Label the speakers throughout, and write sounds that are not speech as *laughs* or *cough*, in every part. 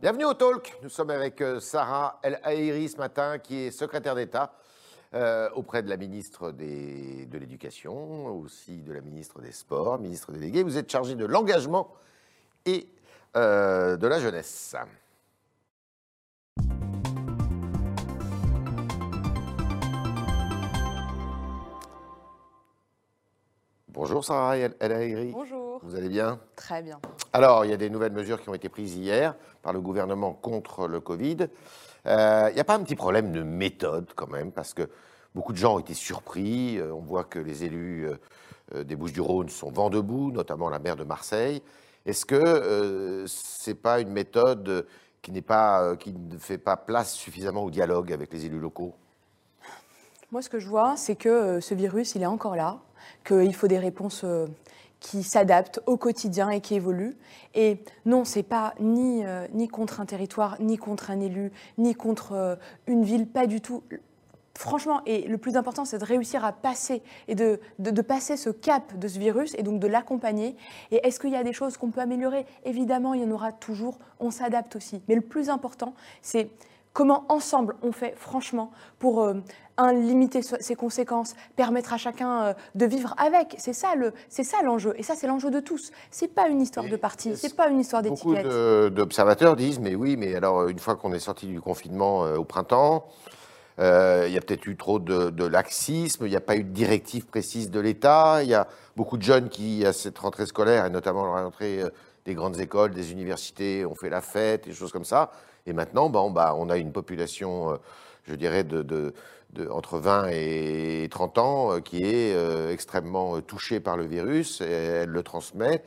Speaker 1: Bienvenue au Talk. Nous sommes avec euh, Sarah El Haïri ce matin, qui est secrétaire d'État euh, auprès de la ministre de l'Éducation, aussi de la ministre des Sports, ministre déléguée. Vous êtes chargée de l'engagement et euh, de la jeunesse. Bonjour Sarah El Haïri.
Speaker 2: Bonjour.
Speaker 1: Vous allez bien?
Speaker 2: Très bien.
Speaker 1: Alors, il y a des nouvelles mesures qui ont été prises hier par le gouvernement contre le Covid. Euh, Il n'y a pas un petit problème de méthode quand même, parce que beaucoup de gens ont été surpris. Euh, on voit que les élus euh, des Bouches-du-Rhône sont vent debout, notamment la maire de Marseille. Est-ce que euh, c'est pas une méthode qui n'est pas, qui ne fait pas place suffisamment au dialogue avec les élus locaux?
Speaker 2: Moi, ce que je vois, c'est que euh, ce virus, il est encore là, qu'il faut des réponses euh, qui s'adaptent au quotidien et qui évoluent. Et non, c'est pas ni, euh, ni contre un territoire, ni contre un élu, ni contre une ville, pas du tout. Franchement, et le plus important, c'est de réussir à passer et de, de- passer ce cap de ce virus et donc de l'accompagner. Et est-ce qu'il y a des choses qu'on peut améliorer? Évidemment, il y en aura toujours. On s'adapte aussi. Mais le plus important, c'est comment ensemble on fait franchement pour un limiter ses conséquences, permettre à chacun euh, de vivre avec. C'est ça le, c'est ça l'enjeu. Et ça, c'est l'enjeu de tous. C'est pas une histoire
Speaker 1: Et
Speaker 2: de parti, c'est pas une histoire
Speaker 1: Beaucoup
Speaker 2: d'étiquette.
Speaker 1: de- d'observateurs disent, mais oui, mais alors une fois qu'on est sorti du confinement euh, au printemps, euh, il y a peut-être eu trop de, de laxisme, il n'y a pas eu de directive précise de l'État, il y a beaucoup de jeunes qui, à cette rentrée scolaire, et notamment la rentrée euh, des grandes écoles, des universités, ont fait la fête, des choses comme ça. Et maintenant, bon, bah, on a une population, euh, je dirais, de, de- entre 20 et 30 ans euh, qui est euh, extrêmement euh, touchée par le virus, et elle le transmet.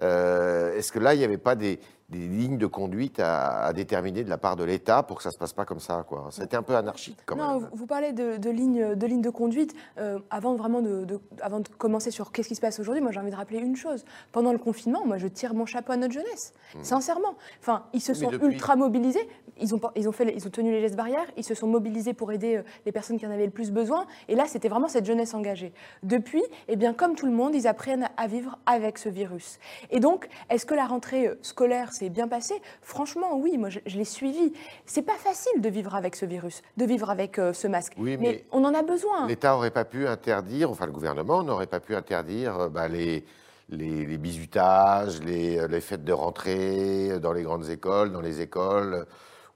Speaker 1: Est-ce que là, il n'y avait pas des, des lignes de conduite à, à déterminer de la part de l'État pour que ça ne se passe pas comme ça quoi C'était un peu anarchique quand
Speaker 2: non,
Speaker 1: même.
Speaker 2: vous, vous parlez de, de lignes de, lignes de conduite. Euh, avant vraiment de, de- avant de commencer sur qu'est-ce qui se passe aujourd'hui, moi j'ai envie de rappeler une chose. Pendant le confinement, moi je tire mon chapeau à notre jeunesse, sincèrement. Enfin, ils se.
Speaker 1: Mais
Speaker 2: sont
Speaker 1: depuis-
Speaker 2: ultra mobilisés. Ils ont, ils, ont fait, ils ont tenu les gestes barrières, ils se sont mobilisés pour aider euh, les personnes qui en avaient le plus besoin. Et là, c'était vraiment cette jeunesse engagée. Depuis, eh bien, comme tout le monde, ils apprennent à vivre avec ce virus. Et donc, est-ce que la rentrée euh, scolaire s'est bien passée Franchement, oui, moi je, je l'ai suivi. C'est pas facile de vivre avec ce virus, de vivre avec euh, ce masque.
Speaker 1: Oui,
Speaker 2: mais,
Speaker 1: mais
Speaker 2: on en a besoin.
Speaker 1: L'État n'aurait pas pu interdire, enfin le gouvernement n'aurait pas pu interdire euh, bah, les, les, les bisutages, les, euh, les fêtes de rentrée dans les grandes écoles, dans les écoles,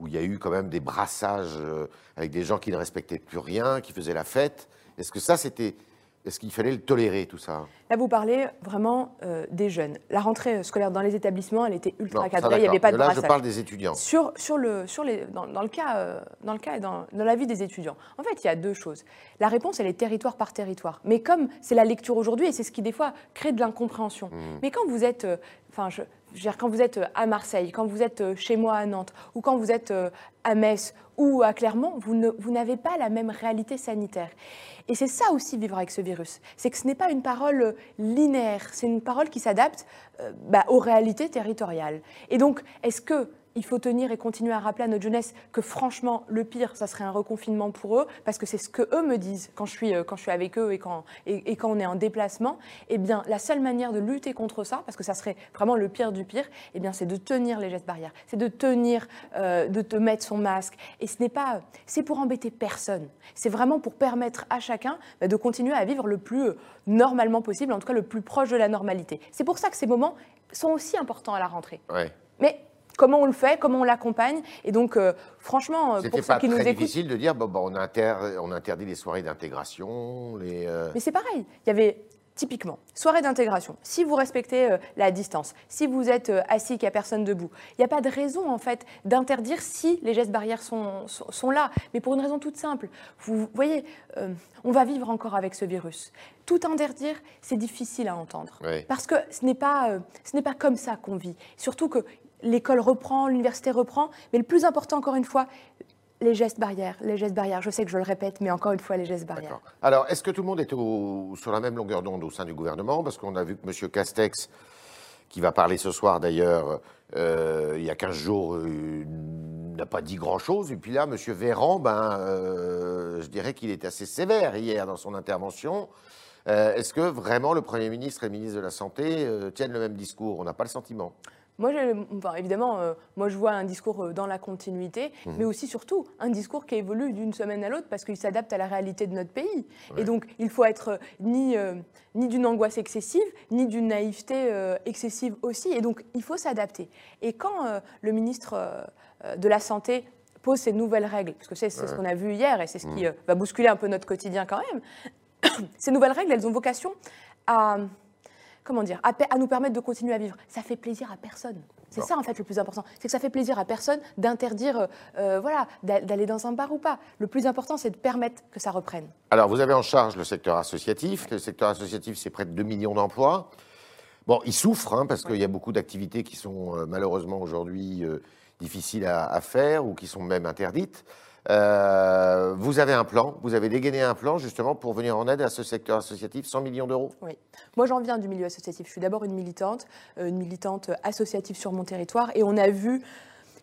Speaker 1: où il y a eu quand même des brassages avec des gens qui ne respectaient plus rien, qui faisaient la fête. Est-ce que ça, c'était. Est-ce qu'il fallait le tolérer, tout ça?
Speaker 2: Là, vous parlez vraiment euh, des jeunes. La rentrée scolaire dans les établissements, elle était ultra
Speaker 1: ça,
Speaker 2: cadrée, il n'y avait pas de
Speaker 1: Là, je parle des étudiants.
Speaker 2: Sur, sur le, sur les, dans, dans le cas, euh, dans le cas et dans, dans la vie des étudiants, en fait, il y a deux choses. La réponse, elle est territoire par territoire. Mais comme c'est la lecture aujourd'hui, et c'est ce qui, des fois, crée de l'incompréhension.
Speaker 1: Mmh.
Speaker 2: Mais quand vous êtes, euh, enfin, je quand vous êtes à Marseille, quand vous êtes chez moi à Nantes, ou quand vous êtes à Metz ou à Clermont, vous n'avez pas la même réalité sanitaire. Et c'est ça aussi vivre avec ce virus. C'est que ce n'est pas une parole euh, linéaire, c'est une parole qui s'adapte euh, bah, aux réalités territoriales. Et donc, est-ce que il faut tenir et continuer à rappeler à notre jeunesse que franchement, le pire, ça serait un reconfinement pour eux, parce que c'est ce que eux me disent quand je suis, euh, quand je suis avec eux et quand, et, et quand on est en déplacement. Eh bien, la seule manière de lutter contre ça, parce que ça serait vraiment le pire du pire, eh bien, c'est de tenir les gestes barrières, c'est de tenir, euh, de te mettre son masque. Et ce n'est pas, c'est pour embêter personne. C'est vraiment pour permettre à chacun bah, de continuer à vivre le plus euh, normalement possible, en tout cas le plus proche de la normalité. C'est pour ça que ces moments sont aussi importants à la rentrée.
Speaker 1: Ouais.
Speaker 2: Mais comment on le fait, comment on l'accompagne. Et donc, euh, franchement, euh,
Speaker 1: C'était
Speaker 2: pour ceux qui nous écoutent,
Speaker 1: difficile de dire bon, bon, on, inter- on interdit les soirées d'intégration, les. euh,
Speaker 2: mais c'est pareil. Il y avait typiquement soirée d'intégration. Si vous respectez euh, la distance, si vous êtes euh, assis, qu'il n'y a personne debout, il n'y a pas de raison en fait d'interdire si les gestes barrières sont, sont, sont là. Mais pour une raison toute simple. Vous voyez, euh, on va vivre encore avec ce virus. Tout interdire, c'est difficile à entendre. Parce que ce n'est pas, ce n'est pas comme ça qu'on vit. Surtout que l'école reprend, l'université reprend. Mais le plus important, encore une fois, les gestes barrières. Les gestes barrières. Je sais que je le répète, mais encore une fois, les gestes barrières.
Speaker 1: Alors, est-ce que tout le monde est sur la même longueur d'onde au sein du gouvernement? Parce qu'on a vu que M. Castex, qui va parler ce soir d'ailleurs, euh, il y a 15 jours, euh, n'a pas dit grand-chose. Et puis là, M. Véran, ben, euh, je dirais qu'il est assez sévère hier dans son intervention. Est-ce que vraiment le Premier ministre et le ministre de la Santé tiennent le même discours? On n'a pas le sentiment.
Speaker 2: Moi, enfin, évidemment, euh, moi je vois un discours euh, dans la continuité, mhm. mais aussi surtout un discours qui évolue d'une semaine à l'autre parce qu'il s'adapte à la réalité de notre pays. Et donc, il faut être euh, ni, ni d'une angoisse excessive, ni d'une naïveté excessive aussi. Et donc, il faut s'adapter. Et quand le ministre de la Santé pose ces nouvelles règles, parce que c'est ce qu'on a vu hier et c'est ce qui mhm. va bousculer un peu notre quotidien quand même, *coughs* ces nouvelles règles, elles ont vocation à comment dire, à, nous permettre de continuer à vivre. Ça fait plaisir à personne. C'est ça en fait le plus important, c'est que ça fait plaisir à personne d'interdire, euh, euh, voilà, d'aller dans un bar ou pas. Le plus important, c'est de permettre que ça reprenne.
Speaker 1: Alors, vous avez en charge le secteur associatif. Le secteur associatif, c'est près de 2 millions d'emplois. Bon, il souffre hein, parce qu'il y a beaucoup d'activités qui sont euh, malheureusement aujourd'hui difficiles à, faire ou qui sont même interdites. Euh, vous avez un plan, vous avez dégainé un plan justement pour venir en aide à ce secteur associatif, 100 millions d'euros?
Speaker 2: Oui. Moi, j'en viens du milieu associatif. Je suis d'abord une militante, euh, une militante associative sur mon territoire, et on a vu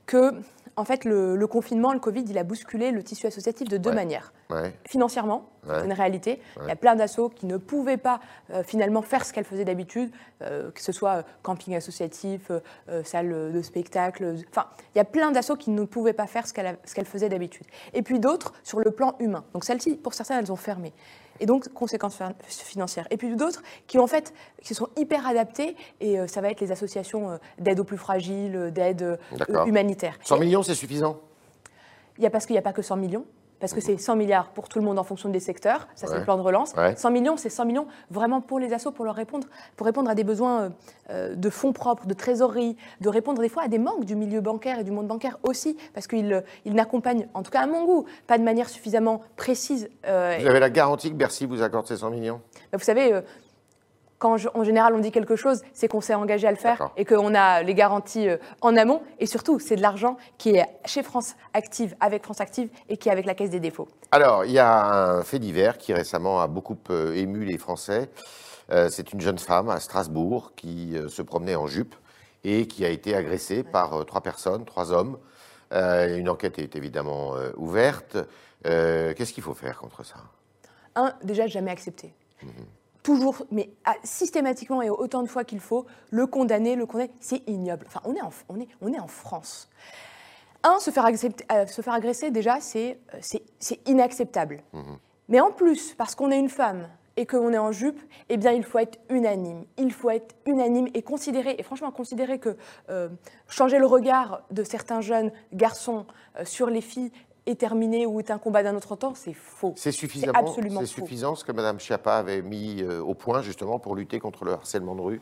Speaker 2: que en fait, le, confinement, le Covid, il a bousculé le tissu associatif de deux manières. Financièrement, c'est une réalité. Il y a plein d'assauts qui ne pouvaient pas euh, finalement faire ce qu'elles faisaient d'habitude, euh, que ce soit euh, camping associatif, salle de spectacle. Enfin, il y a plein d'assauts qui ne pouvaient pas faire ce qu'elles faisaient d'habitude. Et puis d'autres sur le plan humain. Donc celles-ci, pour certaines, elles ont fermé et donc conséquences financières. Et puis d'autres qui en fait qui sont hyper adaptés et ça va être les associations d'aide aux plus fragiles, d'aide humanitaire.
Speaker 1: 100 millions, c'est suffisant?
Speaker 2: Il y a parce qu'il n'y a pas que 100 millions parce que c'est 100 milliards pour tout le monde en fonction des secteurs, ça c'est le plan de relance. 100 millions, c'est 100 millions vraiment pour les assos, pour leur répondre, pour répondre à des besoins euh, euh, de fonds propres, de trésorerie, de répondre des fois à des manques du milieu bancaire et du monde bancaire aussi, parce qu'ils euh, n'accompagnent, en tout cas à mon goût, pas de manière suffisamment précise.
Speaker 1: vous avez la garantie que Bercy vous accorde ces 100 millions?
Speaker 2: Vous savez, quand en général on dit quelque chose, c'est qu'on s'est engagé à le faire et qu'on a les garanties euh, en amont. Et surtout, c'est de l'argent qui est chez France Active, avec France Active et qui est avec la Caisse des défauts.
Speaker 1: Alors, il y a un fait divers qui récemment a beaucoup euh, ému les Français. Euh, c'est une jeune femme à Strasbourg qui se promenait en jupe et qui a été agressée par trois personnes, trois hommes. une enquête est évidemment ouverte. Qu'est-ce qu'il faut faire contre ça?
Speaker 2: Un, déjà jamais accepter. Mmh toujours, mais systématiquement et autant de fois qu'il faut, le condamner, le condamner, c'est ignoble. Enfin, on est en, on est, on est en France. Un, se faire, euh, se faire agresser, déjà, c'est euh, inacceptable. Mhm. Mais en plus, parce qu'on est une femme et qu'on est en jupe, eh bien, il faut être unanime. Il faut être unanime et considérer, et franchement, considérer que euh, changer le regard de certains jeunes garçons sur les filles est terminé ou est un combat d'un autre temps, c'est faux.
Speaker 1: C'est suffisamment, c'est suffisant ce que Mme Schiappa avait mis euh, au point justement pour lutter contre le harcèlement de rue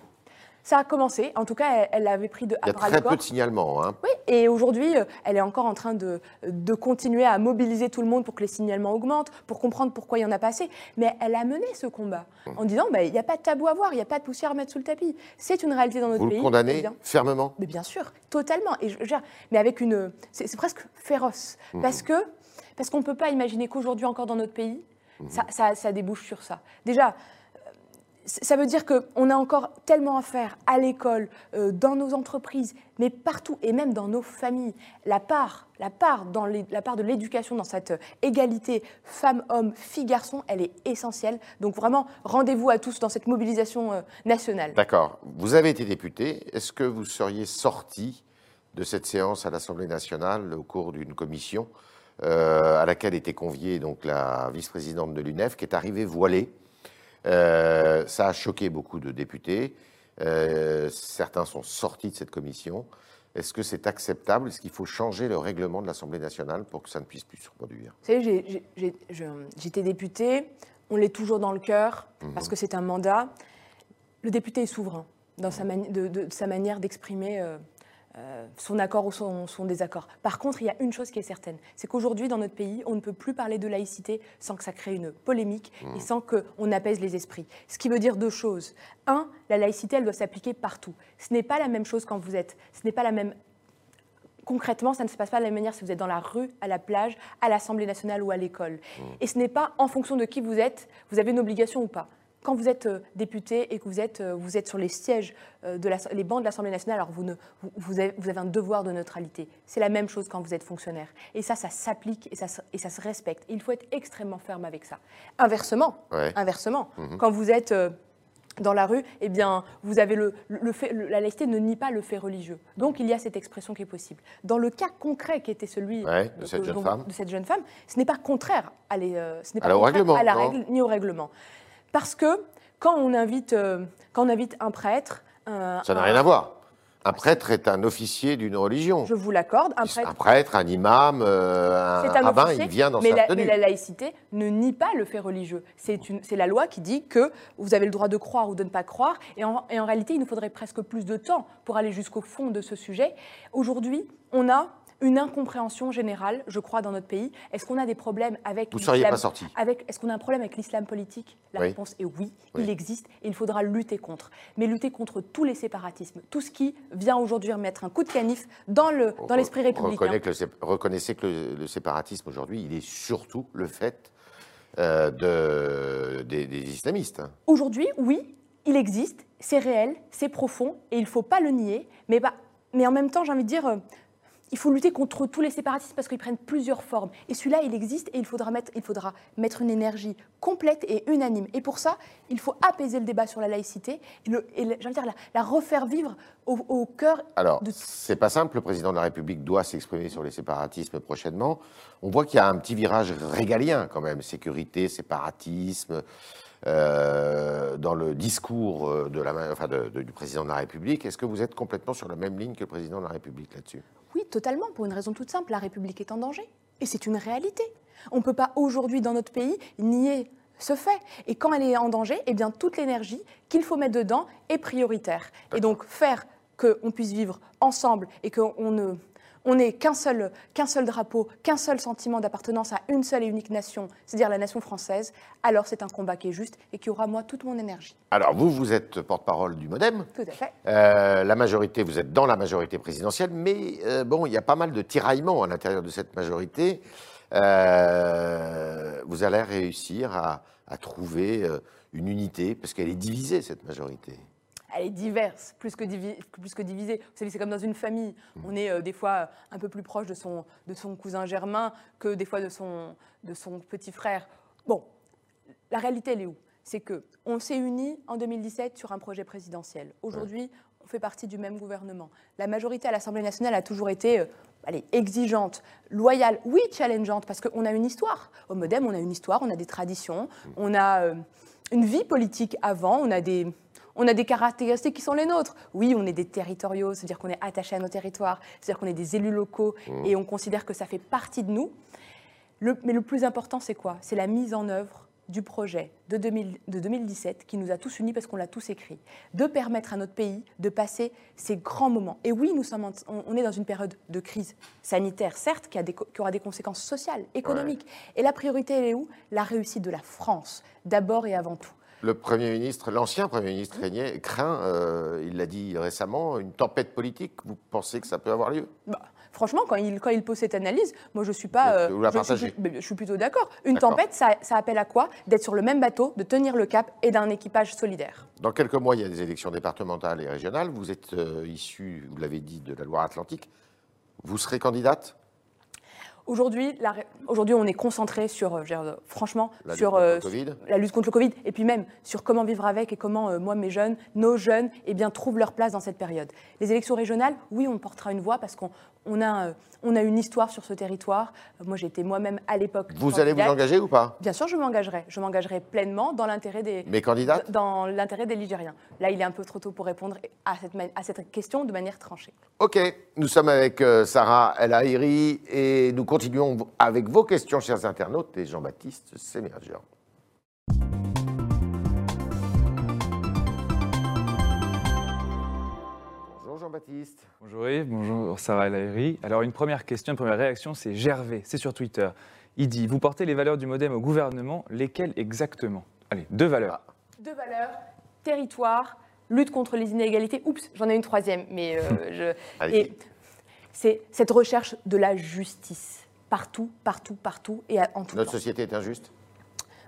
Speaker 2: ça a commencé, en tout cas, elle l'avait pris de
Speaker 1: Il y a très peu de signalements. Hein.
Speaker 2: Oui, et aujourd'hui, euh, elle est encore en train de, de, continuer à mobiliser tout le monde pour que les signalements augmentent, pour comprendre pourquoi il n'y en a pas assez. Mais elle a mené ce combat hum. en disant bah, il n'y a pas de tabou à voir, il n'y a pas de poussière à mettre sous le tapis. C'est une réalité dans notre pays.
Speaker 1: Vous le condamnez fermement?
Speaker 2: Mais bien sûr, totalement. Et je, mais avec une. C'est presque féroce. Hum. Parce que parce qu'on ne peut pas imaginer qu'aujourd'hui encore dans notre pays, hum. ça, ça, ça débouche sur ça. Déjà, ça veut dire qu'on a encore tellement à faire à l'école, euh, dans nos entreprises, mais partout, et même dans nos familles. La part, la part, dans la part de l'éducation dans cette égalité femmes-hommes, filles-garçons, elle est essentielle. Donc vraiment, rendez-vous à tous dans cette mobilisation euh, nationale.
Speaker 1: D'accord. Vous avez été député. Est-ce que vous seriez sorti de cette séance à l'Assemblée nationale au cours d'une commission euh, à laquelle était conviée donc la vice-présidente de l'UNEF, qui est arrivée voilée euh, ça a choqué beaucoup de députés. Euh, certains sont sortis de cette commission. Est-ce que c'est acceptable? Est-ce qu'il faut changer le règlement de l'Assemblée nationale pour que ça ne puisse plus se reproduire?
Speaker 2: Vous savez, j'étais députée, on l'est toujours dans le cœur, mhm. parce que c'est un mandat. Le député est souverain dans sa, de, sa manière d'exprimer euh, euh, son accord ou son, désaccord. Par contre, il y a une chose qui est certaine, c'est qu'aujourd'hui, dans notre pays, on ne peut plus parler de laïcité sans que ça crée une polémique et mmh. sans qu'on apaise les esprits. Ce qui veut dire deux choses. Un, la laïcité, elle doit s'appliquer partout. Ce n'est pas la même chose quand vous êtes, ce n'est pas la même concrètement, ça ne se passe pas de la même manière si vous êtes dans la rue, à la plage, à l'Assemblée nationale ou à l'école. Mmh. Et ce n'est pas en fonction de qui vous êtes, vous avez une obligation ou pas quand vous êtes euh, député et que vous êtes, euh, vous êtes sur les sièges, euh, de les bancs de l'Assemblée nationale, alors vous, ne, vous, avez, vous, avez, un devoir de neutralité. C'est la même chose quand vous êtes fonctionnaire. Et ça, ça s'applique et ça, et ça se respecte. il faut être extrêmement ferme avec ça. Inversement, inversement mhm. quand vous êtes dans la rue, eh bien, vous avez le, fait, la laïcité ne nie pas le fait religieux. Donc, il y a cette expression qui est possible. Dans le cas concret qui était celui
Speaker 1: de, cette
Speaker 2: jeune femme, ce n'est pas contraire à, euh, ce n'est pas à la règle ni au règlement. Parce que quand on invite, euh, quand on invite un prêtre...
Speaker 1: Ça n'a rien à voir. Un prêtre est un officier d'une religion.
Speaker 2: Je vous l'accorde.
Speaker 1: Un prêtre, un, prêtre, un imam, euh, un, rabbin, il vient dans
Speaker 2: mais
Speaker 1: sa
Speaker 2: la,
Speaker 1: tenue.
Speaker 2: Mais la laïcité ne nie pas le fait religieux. C'est la loi qui dit que vous avez le droit de croire ou de ne pas croire. Et en, et en réalité, il nous faudrait presque plus de temps pour aller jusqu'au fond de ce sujet. Aujourd'hui, on a une incompréhension générale, je crois, dans notre pays. Est-ce qu'on a des problèmes avec
Speaker 1: Vous ne seriez pas sorti.
Speaker 2: Avec, est-ce qu'on a un problème avec l'islam politique? La réponse est oui, il existe et il faudra lutter contre. Mais lutter contre tous les séparatismes, tout ce qui vient aujourd'hui remettre un coup de canif dans, le, dans l'esprit républicain.
Speaker 1: reconnaissez que le, séparatisme aujourd'hui, il est surtout le fait euh, de, des, islamistes.
Speaker 2: Aujourd'hui, oui, il existe, c'est réel, c'est profond et il ne faut pas le nier. Mais, bah, mais en même temps, j'ai envie de dire, euh, il faut lutter contre tous les séparatistes parce qu'ils prennent plusieurs formes. Et celui-là, il existe et il faudra, mettre, il faudra mettre une énergie complète et unanime. Et pour ça, il faut apaiser le débat sur la laïcité et, le, dire, la, refaire vivre au, cœur.
Speaker 1: Alors, c'est pas simple. Le président de la République doit s'exprimer sur les séparatismes prochainement. On voit qu'il y a un petit virage régalien quand même sécurité, séparatisme. Euh, dans le discours euh, de la, enfin du président de la République. Est-ce que vous êtes complètement sur la même ligne que le président de la République là-dessus?
Speaker 2: Oui, totalement, pour une raison toute simple. La République est en danger. Et c'est une réalité. On ne peut pas aujourd'hui dans notre pays nier ce fait. Et quand elle est en danger, eh bien toute l'énergie qu'il faut mettre dedans est prioritaire. Et donc faire qu'on puisse vivre ensemble et qu'on ne on n'est qu'un seul, qu'un seul drapeau, qu'un seul sentiment d'appartenance à une seule et unique nation, c'est-à-dire la nation française, alors c'est un combat qui est juste et qui aura, moi, toute mon énergie.
Speaker 1: Alors, vous, vous êtes porte-parole du Modem.
Speaker 2: Tout à fait.
Speaker 1: Euh, la majorité, vous êtes dans la majorité présidentielle, mais euh, bon, il y a pas mal de tiraillements à l'intérieur de cette majorité. Euh, vous allez réussir à, à trouver une unité, parce qu'elle est divisée, cette majorité
Speaker 2: elle est diverse, plus que, plus que divisée. Vous savez, c'est comme dans une famille. Mmh. On est euh, des fois un peu plus proche de son, de son cousin germain que des fois de son, de son petit frère. Bon, la réalité, elle est où? C'est qu'on s'est unis en 2017 sur un projet présidentiel. Aujourd'hui, on fait partie du même gouvernement. La majorité à l'Assemblée nationale a toujours été euh, allez, exigeante, loyale, oui, challengeante, parce qu'on a une histoire. Au Modem, on a une histoire, on a des traditions, mmh. on a euh, une vie politique avant, on a des on a des caractéristiques qui sont les nôtres. Oui, on est des territoriaux, c'est-à-dire qu'on est attaché à nos territoires, c'est-à-dire qu'on est des élus locaux mmh. et on considère que ça fait partie de nous. mais le plus important, c'est quoi? C'est la mise en œuvre du projet de, 2017 qui nous a tous unis parce qu'on l'a tous écrit, de permettre à notre pays de passer ces grands moments. Et oui, nous sommes on, est dans une période de crise sanitaire, certes, qui, aura des conséquences sociales, économiques. Et la priorité, elle est où? La réussite de la France, d'abord et avant tout.
Speaker 1: Le Premier ministre, l'ancien Premier ministre craint, euh, il l'a dit récemment, une tempête politique. Vous pensez que ça peut avoir lieu?
Speaker 2: Bah, Franchement, quand il, quand il pose cette analyse, moi je suis pas.
Speaker 1: Euh, vous la
Speaker 2: je, suis, je, suis, plutôt d'accord. Une tempête, ça, appelle à quoi? D'être sur le même bateau, de tenir le cap et d'un équipage solidaire.
Speaker 1: Dans quelques mois, il y a des élections départementales et régionales. Vous êtes euh, issu, vous l'avez dit, de la Loire-Atlantique. Vous serez candidate?
Speaker 2: Aujourd'hui, aujourd'hui, on est concentré sur, euh, franchement,
Speaker 1: la
Speaker 2: sur,
Speaker 1: euh,
Speaker 2: la lutte contre le Covid, et puis même sur comment vivre avec et comment euh, moi, mes jeunes, nos jeunes, eh bien, trouvent leur place dans cette période. Les élections régionales, oui, on portera une voix parce qu'on on a, on a une histoire sur ce territoire. Moi, j'étais moi-même à l'époque.
Speaker 1: Vous allez vous engager ou pas?
Speaker 2: Bien sûr, je m'engagerai. Je m'engagerai pleinement dans l'intérêt des.
Speaker 1: Mes candidats
Speaker 2: Dans l'intérêt des Ligériens. Là, il est un peu trop tôt pour répondre à cette, à cette question de manière tranchée.
Speaker 1: Ok, nous sommes avec Sarah El Haïri et nous continuons avec vos questions, chers internautes, et Jean-Baptiste Sémergent. Bonjour Jean-Baptiste.
Speaker 3: Bonjour Yves, bonjour Sarah El Alors une première question, une première réaction, c'est Gervais, c'est sur Twitter. Il dit, vous portez les valeurs du modem au gouvernement, lesquelles exactement? Allez, deux valeurs.
Speaker 2: Ah. Deux valeurs, territoire, lutte contre les inégalités. Oups, j'en ai une troisième, mais euh, *laughs* je... Et c'est cette recherche de la justice partout, partout, partout et en tout
Speaker 1: Notre société est injuste?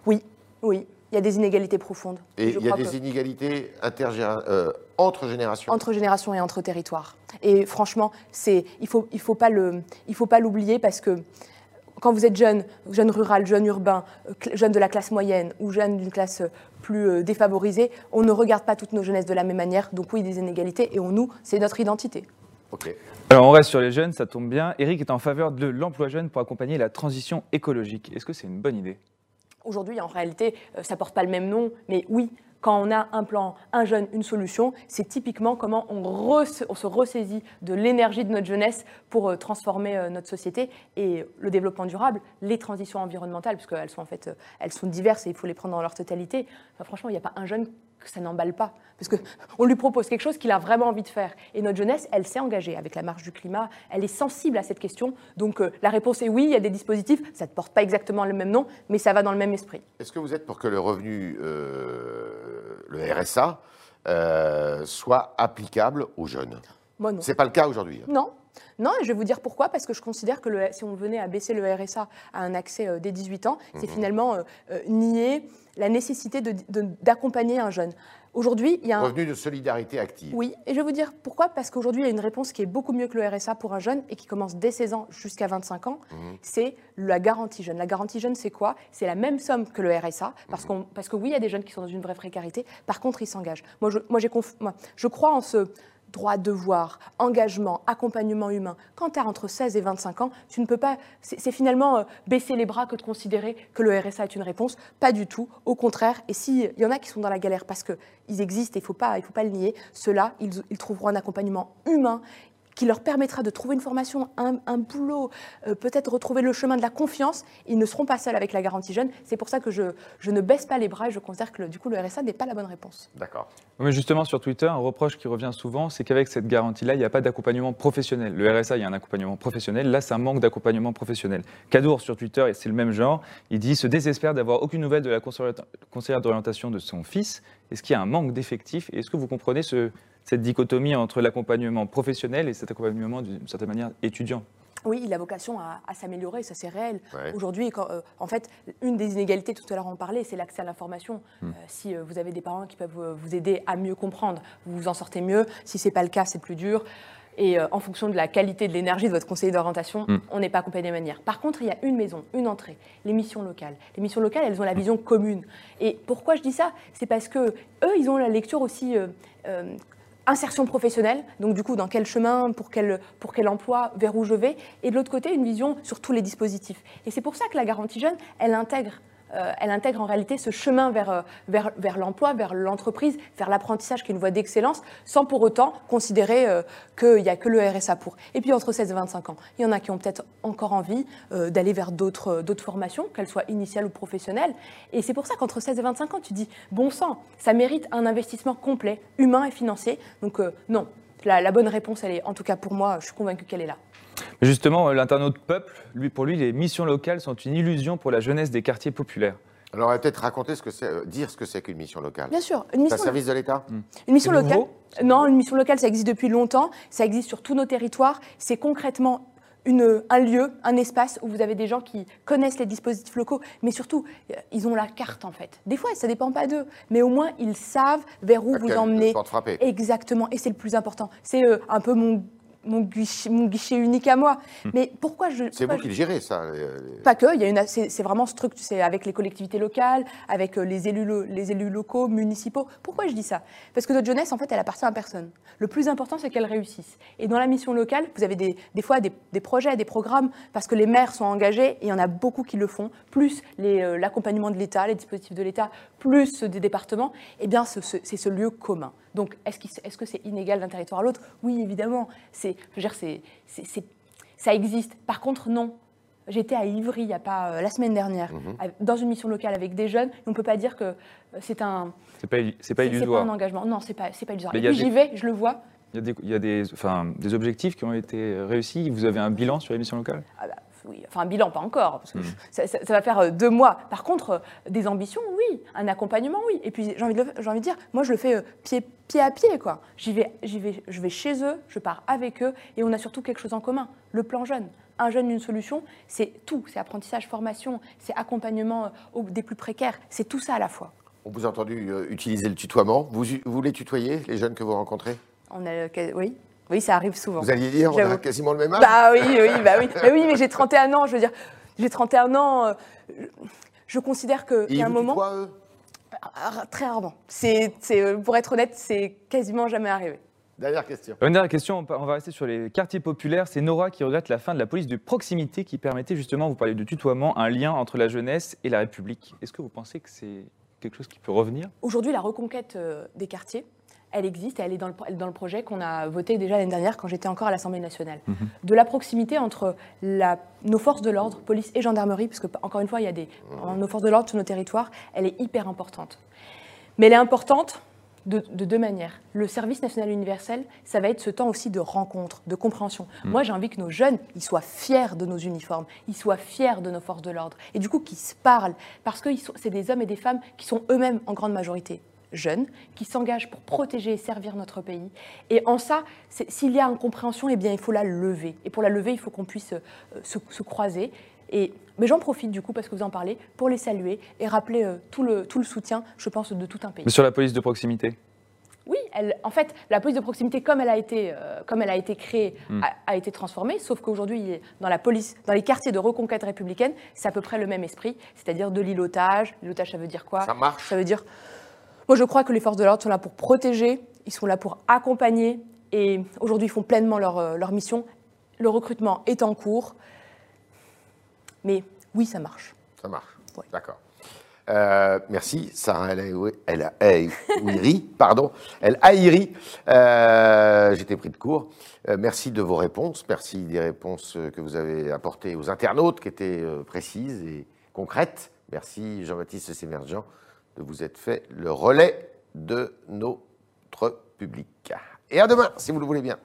Speaker 2: Oui, oui. Il y a des inégalités profondes.
Speaker 1: Et il y a des inégalités euh, entre générations?
Speaker 2: Entre générations et entre territoires. Et franchement, il ne faut, il faut pas l'oublier parce que quand vous êtes jeune, jeune rural, jeune urbain, euh, jeune de la classe moyenne ou jeune d'une classe euh, plus défavorisée, on ne regarde pas toutes nos jeunesses de la même manière. Donc oui, des inégalités et on nous, c'est notre identité.
Speaker 3: Alors on reste sur les jeunes, ça tombe bien. Eric est en faveur de l'emploi jeune pour accompagner la transition écologique. Est-ce que c'est une bonne idée?
Speaker 2: Aujourd'hui, en réalité, euh, ça porte pas le même nom, mais oui, quand on a un plan, un jeune, une solution, c'est typiquement comment on, se ressaisit de l'énergie de notre jeunesse pour euh, transformer euh, notre société et le développement durable, les transitions environnementales, parce qu'elles sont en fait, elles sont diverses et il faut les prendre dans leur totalité. Enfin, franchement, il n'y a pas un jeune que ça n'emballe pas, parce que *laughs* on lui propose quelque chose qu'il a vraiment envie de faire. Et notre jeunesse, elle s'est engagée avec la marche du climat, elle est sensible à cette question. Donc euh, la réponse est oui, il y a des dispositifs, ça ne porte pas exactement le même nom, mais ça va dans le même esprit.
Speaker 1: Est-ce que vous êtes pour que le revenu, euh, le RSA, euh, soit applicable aux jeunes?
Speaker 2: Moi non.
Speaker 1: C'est pas le cas aujourd'hui. hein?
Speaker 2: Non. Non, et je vais vous dire pourquoi, parce que je considère que le- si on venait à baisser le RSA à un accès euh, dès 18 ans, c'est finalement euh, euh, nier la nécessité de- de- d'accompagner un jeune. Aujourd'hui, il y a un...
Speaker 1: Revenu de solidarité active.
Speaker 2: Oui, et je vais vous dire pourquoi, parce qu'aujourd'hui, il y a une réponse qui est beaucoup mieux que le RSA pour un jeune et qui commence dès 16 ans jusqu'à 25 ans, c'est la garantie jeune. La garantie jeune, c'est quoi? C'est la même somme que le RSA, parce, qu'on, parce que oui, il y a des jeunes qui sont dans une vraie précarité, par contre, ils s'engagent. Moi, je, moi, j'ai conf- moi, je crois en ce droit, devoir, engagement, accompagnement humain. Quand tu as entre 16 et 25 ans, tu ne peux pas. C'est, finalement euh, baisser les bras que de considérer que le RSA est une réponse. Pas du tout. Au contraire. Et s'il y en a qui sont dans la galère parce qu'ils existent, il ne faut, pas- le nier, ceux-là, ils trouveront un accompagnement humain qui leur permettra de trouver une formation, un, un boulot, euh, peut-être retrouver le chemin de la confiance. Ils ne seront pas seuls avec la garantie jeune. C'est pour ça que je, je ne baisse pas les bras et je considère que le- du coup le RSA n'est pas la bonne réponse.
Speaker 1: D'accord.
Speaker 3: Mais justement, sur Twitter, un reproche qui revient souvent, c'est qu'avec cette garantie-là, il n'y a pas d'accompagnement professionnel. Le RSA, il y a un accompagnement professionnel. Là, c'est un manque d'accompagnement professionnel. Cadour, sur Twitter, et c'est le même genre, il dit se désespère d'avoir aucune nouvelle de la conseillère conseillère d'orientation de son fils. Est-ce qu'il y a un manque d'effectifs? Et est-ce que vous comprenez ce- cette dichotomie entre l'accompagnement professionnel et cet accompagnement, d'une certaine manière, étudiant
Speaker 2: Oui, il a vocation à, à s'améliorer, ça c'est réel.
Speaker 1: Ouais.
Speaker 2: Aujourd'hui, quand, euh, en fait, une des inégalités, tout à l'heure on parlait, c'est l'accès à l'information. Euh, si euh, vous avez des parents qui peuvent euh, vous aider à mieux comprendre, vous vous en sortez mieux. Si c'est pas le cas, c'est plus dur. Et euh, en fonction de la qualité de l'énergie de votre conseiller d'orientation,
Speaker 3: Mm.
Speaker 2: on n'est pas accompagné de manière. Par contre, il y a une maison, une entrée, les missions locales. Les missions locales, elles ont la vision commune. Et pourquoi je dis ça? C'est parce que eux, ils ont la lecture aussi euh, euh, insertion professionnelle, donc du coup dans quel chemin, pour quel, pour quel emploi, vers où je vais, et de l'autre côté une vision sur tous les dispositifs. Et c'est pour ça que la garantie jeune, elle intègre, elle intègre en réalité ce chemin vers, euh, vers, vers l'emploi, vers l'entreprise, vers l'apprentissage qui est une voie d'excellence, sans pour autant considérer euh, qu'il n'y a que le RSA pour. Et puis entre 16 et 25 ans, il y en a qui ont peut-être encore envie euh, d'aller vers d'autres euh, formations, qu'elles soient initiales ou professionnelles. Et c'est pour ça qu'entre 16 et 25 ans, tu dis, bon sang, ça mérite un investissement complet, humain et financier. Donc euh, non, la, la bonne réponse, elle est, en tout cas pour moi, je suis convaincue qu'elle est là.
Speaker 3: Mais Justement, euh, l'internaute peuple, lui, pour lui, les missions locales sont une illusion pour la jeunesse des quartiers populaires.
Speaker 1: Alors, on va peut-être raconter ce que c'est, euh, dire ce que c'est qu'une mission locale.
Speaker 2: Bien sûr, une
Speaker 1: C'est
Speaker 2: mission,
Speaker 1: un service de l'État
Speaker 2: une mission
Speaker 3: C'est
Speaker 2: locale. Non, une mission locale, ça existe depuis longtemps. Ça existe sur tous nos territoires. C'est concrètement une, un lieu, un espace où vous avez des gens qui connaissent les dispositifs locaux, mais surtout, euh, ils ont la carte en fait. Des fois, ça dépend pas d'eux, mais au moins, ils savent vers où vous
Speaker 1: frappée.
Speaker 2: Exactement, et c'est le plus important. C'est euh, un peu mon, mon, guichet, mon guichet unique à moi. Mais pourquoi je.
Speaker 1: Hmm. C'est vous qui le gérez, ça.
Speaker 2: pas que, il y a une, c'est, c'est vraiment c'est avec les collectivités locales, avec euh, les élus, lo- les élus locaux, municipaux. Pourquoi je dis ça? Parce que notre jeunesse, en fait, elle appartient à personne. Le plus important, c'est qu'elle réussisse. Et dans la mission locale, vous avez des, des fois des, des projets, des programmes, parce que les maires sont engagés, et il y en a beaucoup qui le font, plus les, euh, l'accompagnement de l'État, les dispositifs de l'État, plus ceux des départements, eh bien, ce- ce- c'est ce lieu commun. Donc, est-ce, que c'est inégal d'un territoire à l'autre? Oui, évidemment. C'est, je veux dire, c'est, c'est- c'est- ça existe. Par contre, non. J'étais à Ivry il y a pas euh, la semaine dernière,
Speaker 1: Mhm.
Speaker 2: dans une mission locale avec des jeunes. On ne peut pas dire que euh, c'est un,
Speaker 3: C'est pas, c'est pas
Speaker 2: c'est- c'est
Speaker 3: illusoire.
Speaker 2: un engagement. Non, c'est pas, c'est pas illusoire.
Speaker 3: Mais
Speaker 2: Et j'y vais, je le vois.
Speaker 3: Il y a, des, il y a des, enfin, des objectifs qui ont été réussis. Vous avez un bilan sur les missions locales?
Speaker 2: Ah bah, oui, enfin un bilan pas encore, parce que
Speaker 3: Mhm.
Speaker 2: ça, ça- ça va faire euh, deux mois. Par contre, euh, des ambitions, oui, un accompagnement, oui. Et puis j'ai envie de, le- j'ai envie de dire, moi je le fais euh, pied, pied à pied, quoi. J'y vais, j'y vais, je vais chez eux, je pars avec eux, et on a surtout quelque chose en commun, le plan jeune. Un jeune, une solution, c'est tout. C'est apprentissage, formation, c'est accompagnement des plus précaires, c'est tout ça à la fois.
Speaker 1: On vous a entendu utiliser le tutoiement. Vous, vous les tutoyez, les jeunes que vous rencontrez?
Speaker 2: On a, oui, oui, ça arrive souvent.
Speaker 1: Vous alliez dire, on a quasiment le même âge
Speaker 2: Bah oui, oui, bah oui. Mais oui, mais j'ai 31 ans, je veux dire. J'ai 31 ans. euh, je- je considère y a un moment.
Speaker 1: tutoient, eux?
Speaker 2: Ah, Très rarement. C'est, c'est, euh, pour être honnête, c'est quasiment jamais arrivé.
Speaker 1: Dernière question.
Speaker 3: Une dernière question, on va rester sur les quartiers populaires. C'est Nora qui regrette la fin de la police de proximité qui permettait justement, vous parlez de tutoiement, un lien entre la jeunesse et la République. Est-ce que vous pensez que c'est quelque chose qui peut revenir?
Speaker 2: Aujourd'hui, la reconquête euh, des quartiers, elle existe et elle est dans le, dans projet qu'on a voté déjà l'année dernière quand j'étais encore à l'Assemblée nationale. De la proximité entre la- nos forces de l'ordre, police et gendarmerie, parce que, encore une fois, il y a des, nos forces de l'ordre sur nos territoires, elle est hyper importante. Mais elle est importante de, de deux manières. Le service national universel, ça va être ce temps aussi de rencontre, de compréhension. Moi, j'ai envie que nos jeunes, ils soient fiers de nos uniformes, ils soient fiers de nos forces de l'ordre, et du coup qu'ils se parlent, parce que c'est des hommes et des femmes qui sont eux-mêmes en grande majorité jeunes, qui s'engagent pour protéger et servir notre pays. Et en ça, s'il y a incompréhension, eh bien, il faut la lever. Et pour la lever, il faut qu'on puisse euh, se, se croiser. Et, mais j'en profite du coup, parce que vous en parlez, pour les saluer et rappeler euh, tout, le, tout le soutien, je pense, de tout un pays.
Speaker 3: Mais sur la police de proximité?
Speaker 2: Oui, elle, en fait, la police de proximité, comme elle a été, euh, comme elle a été créée,
Speaker 3: Mm.
Speaker 2: a, a été transformée, sauf qu'aujourd'hui, dans la police, dans les quartiers de reconquête républicaine, c'est à peu près le même esprit, c'est-à-dire de l'îlotage. L'îlotage, ça veut dire quoi?
Speaker 1: Ça marche.
Speaker 2: Ça veut dire, moi je crois que les forces de l'ordre sont là pour protéger, ils sont là pour accompagner, et aujourd'hui ils font pleinement leur, euh, leur mission. Le recrutement est en cours, mais oui, ça marche.
Speaker 1: Ça marche.
Speaker 2: Ouais.
Speaker 1: D'accord. Euh, merci, Sarah El Aoui- El Aouiri, pardon, El Aïri. Euh, J'étais pris de court. Euh, merci de vos réponses. Merci des réponses que vous avez apportées aux internautes qui étaient précises et concrètes. Merci, Jean-Baptiste Sémergent, de vous être fait le relais de notre public. Et à demain, si vous le voulez bien.